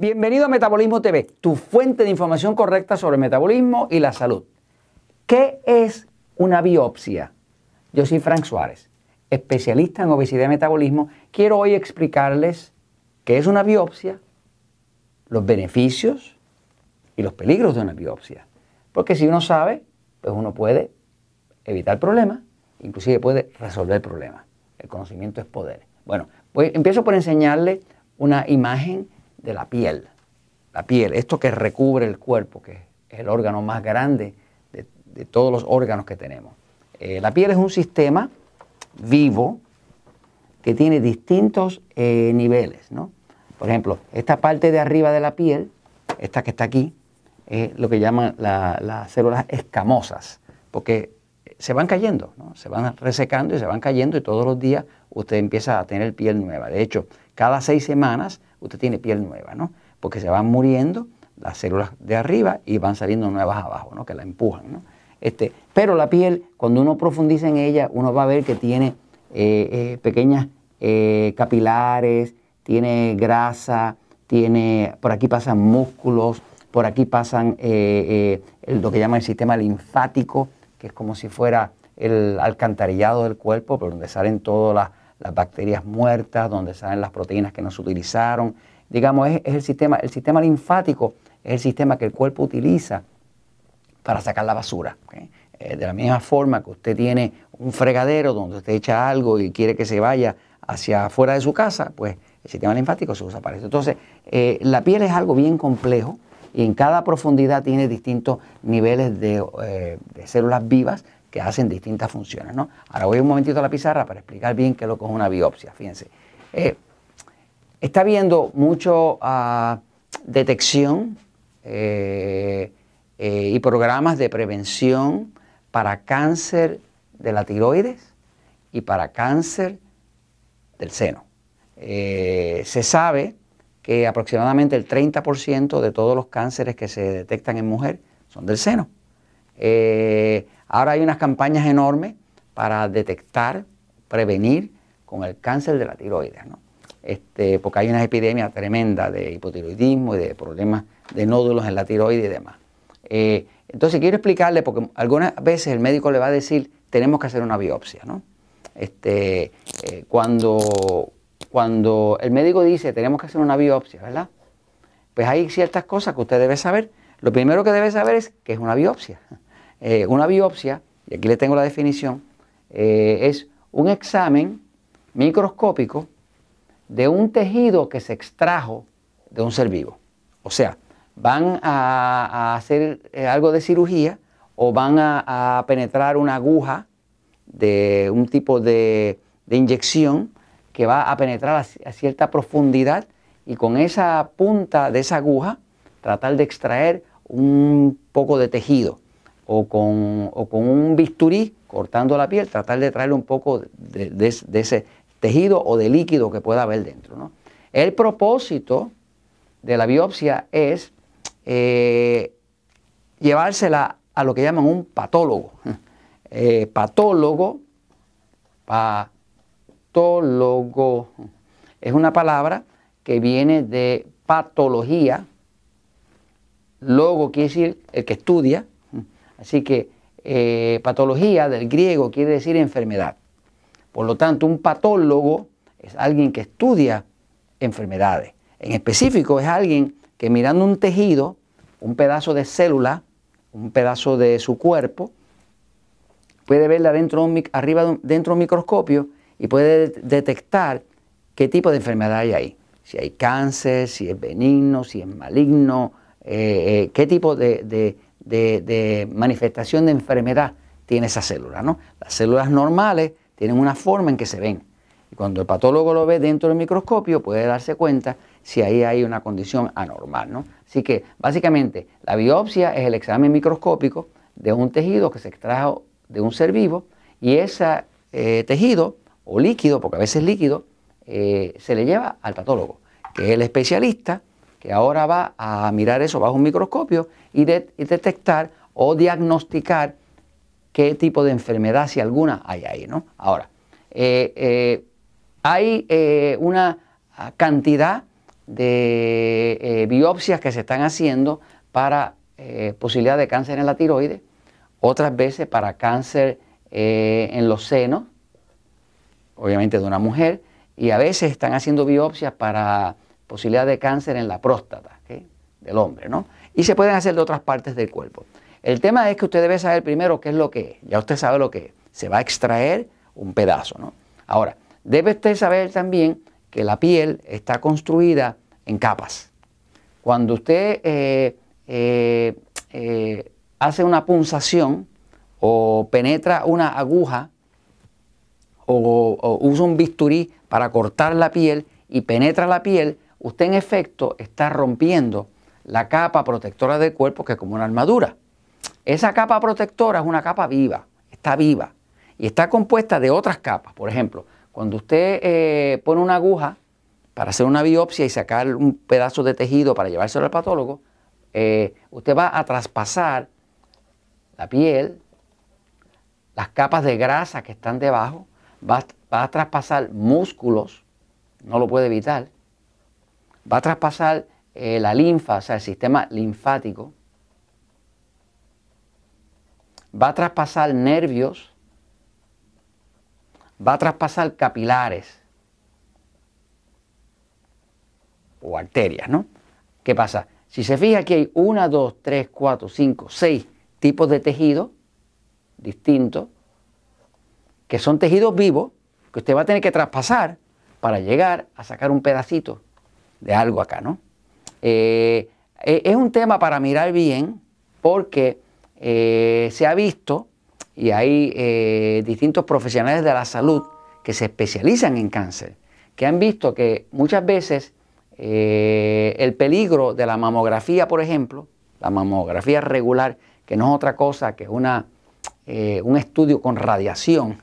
Bienvenido a Metabolismo TV, tu fuente de información correcta sobre el metabolismo y la salud. ¿Qué es una biopsia? Yo soy Frank Suárez, especialista en obesidad y metabolismo. Quiero hoy explicarles qué es una biopsia, los beneficios y los peligros de una biopsia. Porque si uno sabe, pues uno puede evitar problemas, inclusive puede resolver problemas. El conocimiento es poder. Bueno, pues empiezo por enseñarle una imagen de la piel. La piel, esto que recubre el cuerpo, que es el órgano más grande de, todos los órganos que tenemos. Eh, la piel es un sistema vivo que tiene distintos eh, niveles. ¿no? Por ejemplo, esta parte de arriba de la piel, esta que está aquí, es lo que llaman las células escamosas, porque se van cayendo, ¿no? se van resecando y se van cayendo y todos los días usted empieza a tener piel nueva. De hecho, cada seis semanas usted tiene piel nueva, ¿no? Porque se van muriendo las células de arriba y van saliendo nuevas abajo, ¿no? Que la empujan, ¿no? Este, pero la piel, cuando uno profundiza en ella, uno va a ver que tiene eh, eh, pequeñas eh, capilares, tiene grasa, tiene, por aquí pasan músculos, por aquí pasan lo que llaman el sistema linfático, que es como si fuera el alcantarillado del cuerpo, por donde salen todas las bacterias muertas, donde salen las proteínas que no se utilizaron. Digamos, es, el, sistema, el sistema linfático es el sistema que el cuerpo utiliza para sacar la basura. Eh, de la misma forma que usted tiene un fregadero donde usted echa algo y quiere que se vaya hacia afuera de su casa, pues el sistema linfático se usa para eso. Entonces, eh, la piel es algo bien complejo y en cada profundidad tiene distintos niveles de, eh, de células vivas que hacen distintas funciones. ¿no? Ahora voy un momentito a la pizarra para explicar bien qué es lo que es una biopsia. Fíjense. Eh, está habiendo mucho ah, detección eh, y programas de prevención para cáncer de la tiroides y para cáncer del seno. se sabe aproximadamente el 30% de todos los cánceres que se detectan en mujer son del seno. Ahora hay unas campañas enormes para detectar, prevenir con el cáncer de la tiroides, ¿no? Este, porque hay una epidemia tremenda de hipotiroidismo y de problemas de nódulos en la tiroides y demás. Eh, entonces quiero explicarle, porque algunas veces el médico le va a decir, tenemos que hacer una biopsia, ¿no? Este, eh, cuando, cuando el médico dice, tenemos que hacer una biopsia, ¿verdad? Pues hay ciertas cosas que usted debe saber. Lo primero que debe saber es que es una biopsia. Eh, una biopsia, y aquí le tengo la definición, eh, es un examen microscópico de un tejido que se extrajo de un ser vivo. O sea, van a, hacer eh, algo de cirugía o van a, penetrar una aguja de un tipo de, inyección que va a penetrar a, cierta profundidad y con esa punta de esa aguja tratar de extraer un poco de tejido o con, con un bisturí cortando la piel, tratar de traerle un poco de, ese tejido o de líquido que pueda haber dentro. El propósito de la biopsia es eh, llevársela a lo que llaman un patólogo. Eh, patólogo, patólogo, es una palabra que viene de patología, logo quiere decir el que estudia, Así que eh, patología del griego quiere decir enfermedad. Por lo tanto, un patólogo es alguien que estudia enfermedades. En específico, es alguien que mirando un tejido, un pedazo de célula, un pedazo de su cuerpo, puede verla dentro arriba dentro de un microscopio y puede detectar qué tipo de enfermedad hay ahí. Si hay cáncer, si es benigno, si es maligno, eh, eh, qué tipo de manifestación de enfermedad tiene esa célula. ¿no? Las células normales tienen una forma en que se ven. Y cuando el patólogo lo ve dentro del microscopio puede darse cuenta si ahí hay una condición anormal. ¿no? Así que básicamente la biopsia es el examen microscópico de un tejido que se extrajo de un ser vivo y ese eh, tejido o líquido, porque a veces líquido, eh, se le lleva al patólogo, que es el especialista que ahora va a mirar eso bajo un microscopio y, detectar o diagnosticar qué tipo de enfermedad, si alguna, hay ahí. ¿no? Ahora, eh, eh, hay una cantidad de biopsias que se están haciendo para posibilidad de cáncer en la tiroides, otras veces para cáncer en los senos, obviamente de una mujer, y a veces están haciendo biopsias para posibilidad de cáncer en la próstata del hombre, ¿no? Y se pueden hacer de otras partes del cuerpo. El tema es que usted debe saber primero qué es lo que es. Ya usted sabe lo que es. Se va a extraer un pedazo, ¿no? Ahora, debe usted saber también que la piel está construida en capas. Cuando usted eh, eh, eh, hace una punzación o penetra una aguja o, usa un bisturí para cortar la piel y penetra la piel, usted en efecto está rompiendo la capa protectora del cuerpo que es como una armadura. Esa capa protectora es una capa viva, está viva y está compuesta de otras capas. Por ejemplo, cuando usted eh, pone una aguja para hacer una biopsia y sacar un pedazo de tejido para llevárselo al patólogo, eh, usted va a traspasar la piel, las capas de grasa que están debajo, va, a traspasar músculos, no lo puede evitar, va a traspasar eh, la linfa, o sea, el sistema linfático, va a traspasar nervios, va a traspasar capilares o arterias, ¿no? ¿Qué pasa? Si se fija aquí hay una, dos, tres, cuatro, cinco, seis tipos de tejidos distintos, que son tejidos vivos, que usted va a tener que traspasar para llegar a sacar un pedacito de algo acá, ¿no? Eh, eh, es un tema para mirar bien porque eh, se ha visto y hay distintos profesionales de la salud que se especializan en cáncer, que han visto que muchas veces el peligro de la mamografía, por ejemplo, la mamografía regular, que no es otra cosa que una, un estudio con radiación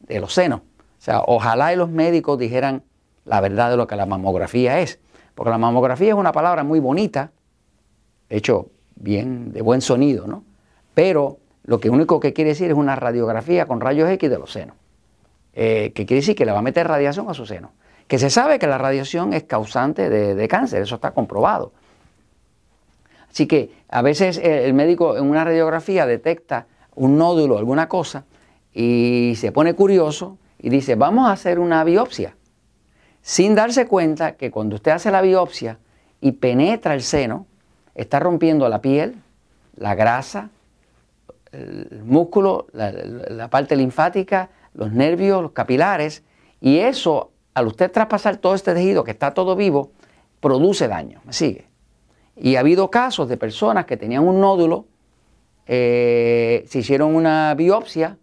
de los senos. O sea, ojalá y los médicos dijeran la verdad de lo que la mamografía es. Porque la mamografía es una palabra muy bonita, de hecho, bien, de buen sonido, ¿no? Pero lo que único que quiere decir es una radiografía con rayos X de los senos. Eh, que quiere decir que le va a meter radiación a su seno. Que se sabe que la radiación es causante de, cáncer, eso está comprobado. Así que a veces el médico en una radiografía detecta un nódulo, alguna cosa, y se pone curioso y dice, vamos a hacer una biopsia sin darse cuenta que cuando usted hace la biopsia y penetra el seno, está rompiendo la piel, la grasa, el músculo, la, parte linfática, los nervios, los capilares, y eso, al usted traspasar todo este tejido que está todo vivo, produce daño, ¿me sigue? Y ha habido casos de personas que tenían un nódulo, eh, se hicieron una biopsia,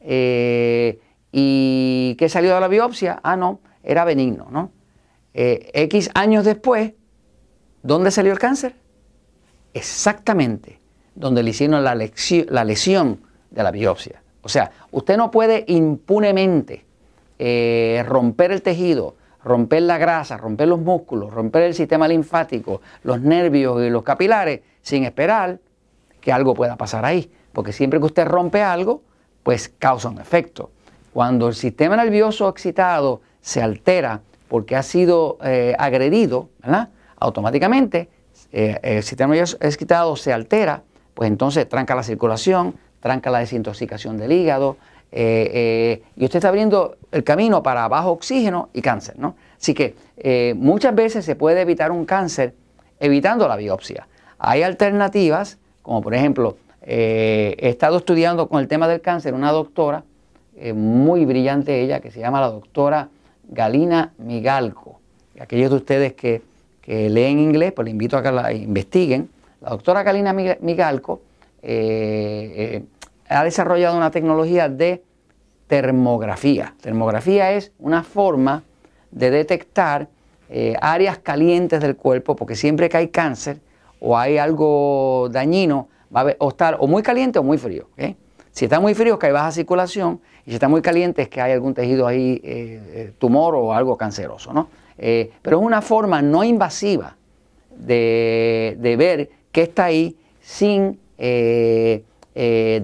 eh, y ¿qué salió de la biopsia? Ah, no, era benigno, ¿no? Eh, X años después, ¿dónde salió el cáncer? Exactamente donde le hicieron la, lesión de la biopsia. O sea, usted no puede impunemente romper el tejido, romper la grasa, romper los músculos, romper el sistema linfático, los nervios y los capilares sin esperar que algo pueda pasar ahí. Porque siempre que usted rompe algo, pues causa un efecto. Cuando el sistema nervioso excitado se altera porque ha sido eh, agredido, automáticamente eh, el sistema nervioso excitado se altera, pues entonces tranca la circulación, tranca la desintoxicación del hígado, eh, y usted está abriendo el camino para bajo oxígeno y cáncer. ¿no? Así que muchas veces se puede evitar un cáncer evitando la biopsia. Hay alternativas, como por ejemplo, he estado estudiando con el tema del cáncer una doctora, muy brillante ella, que se llama la doctora Galina Migalco. Aquellos de ustedes que, leen inglés, pues les invito a que la investiguen. La doctora Galina Migalco eh, eh, ha desarrollado una tecnología de termografía. Termografía es una forma de detectar eh, áreas calientes del cuerpo, porque siempre que hay cáncer o hay algo dañino, va a, estar o muy caliente o muy frío. Si está muy frío es que hay baja circulación y si está muy caliente es que hay algún tejido ahí, eh, eh, tumor o algo canceroso. ¿no? Eh, pero es una forma no invasiva de, ver qué está ahí sin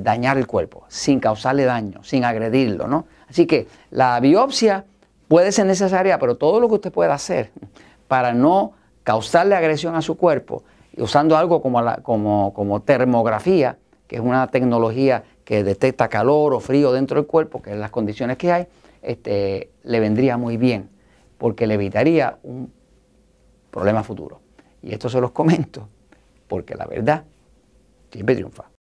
dañar el cuerpo, sin causarle daño, sin agredirlo. ¿no? Así que la biopsia puede ser necesaria, pero todo lo que usted pueda hacer para no causarle agresión a su cuerpo, usando algo como, como, como termografía, que es una tecnología que detecta calor o frío dentro del cuerpo, que es las condiciones que hay, este, le vendría muy bien, porque le evitaría un problema futuro. Y esto se los comento, porque la verdad siempre triunfa.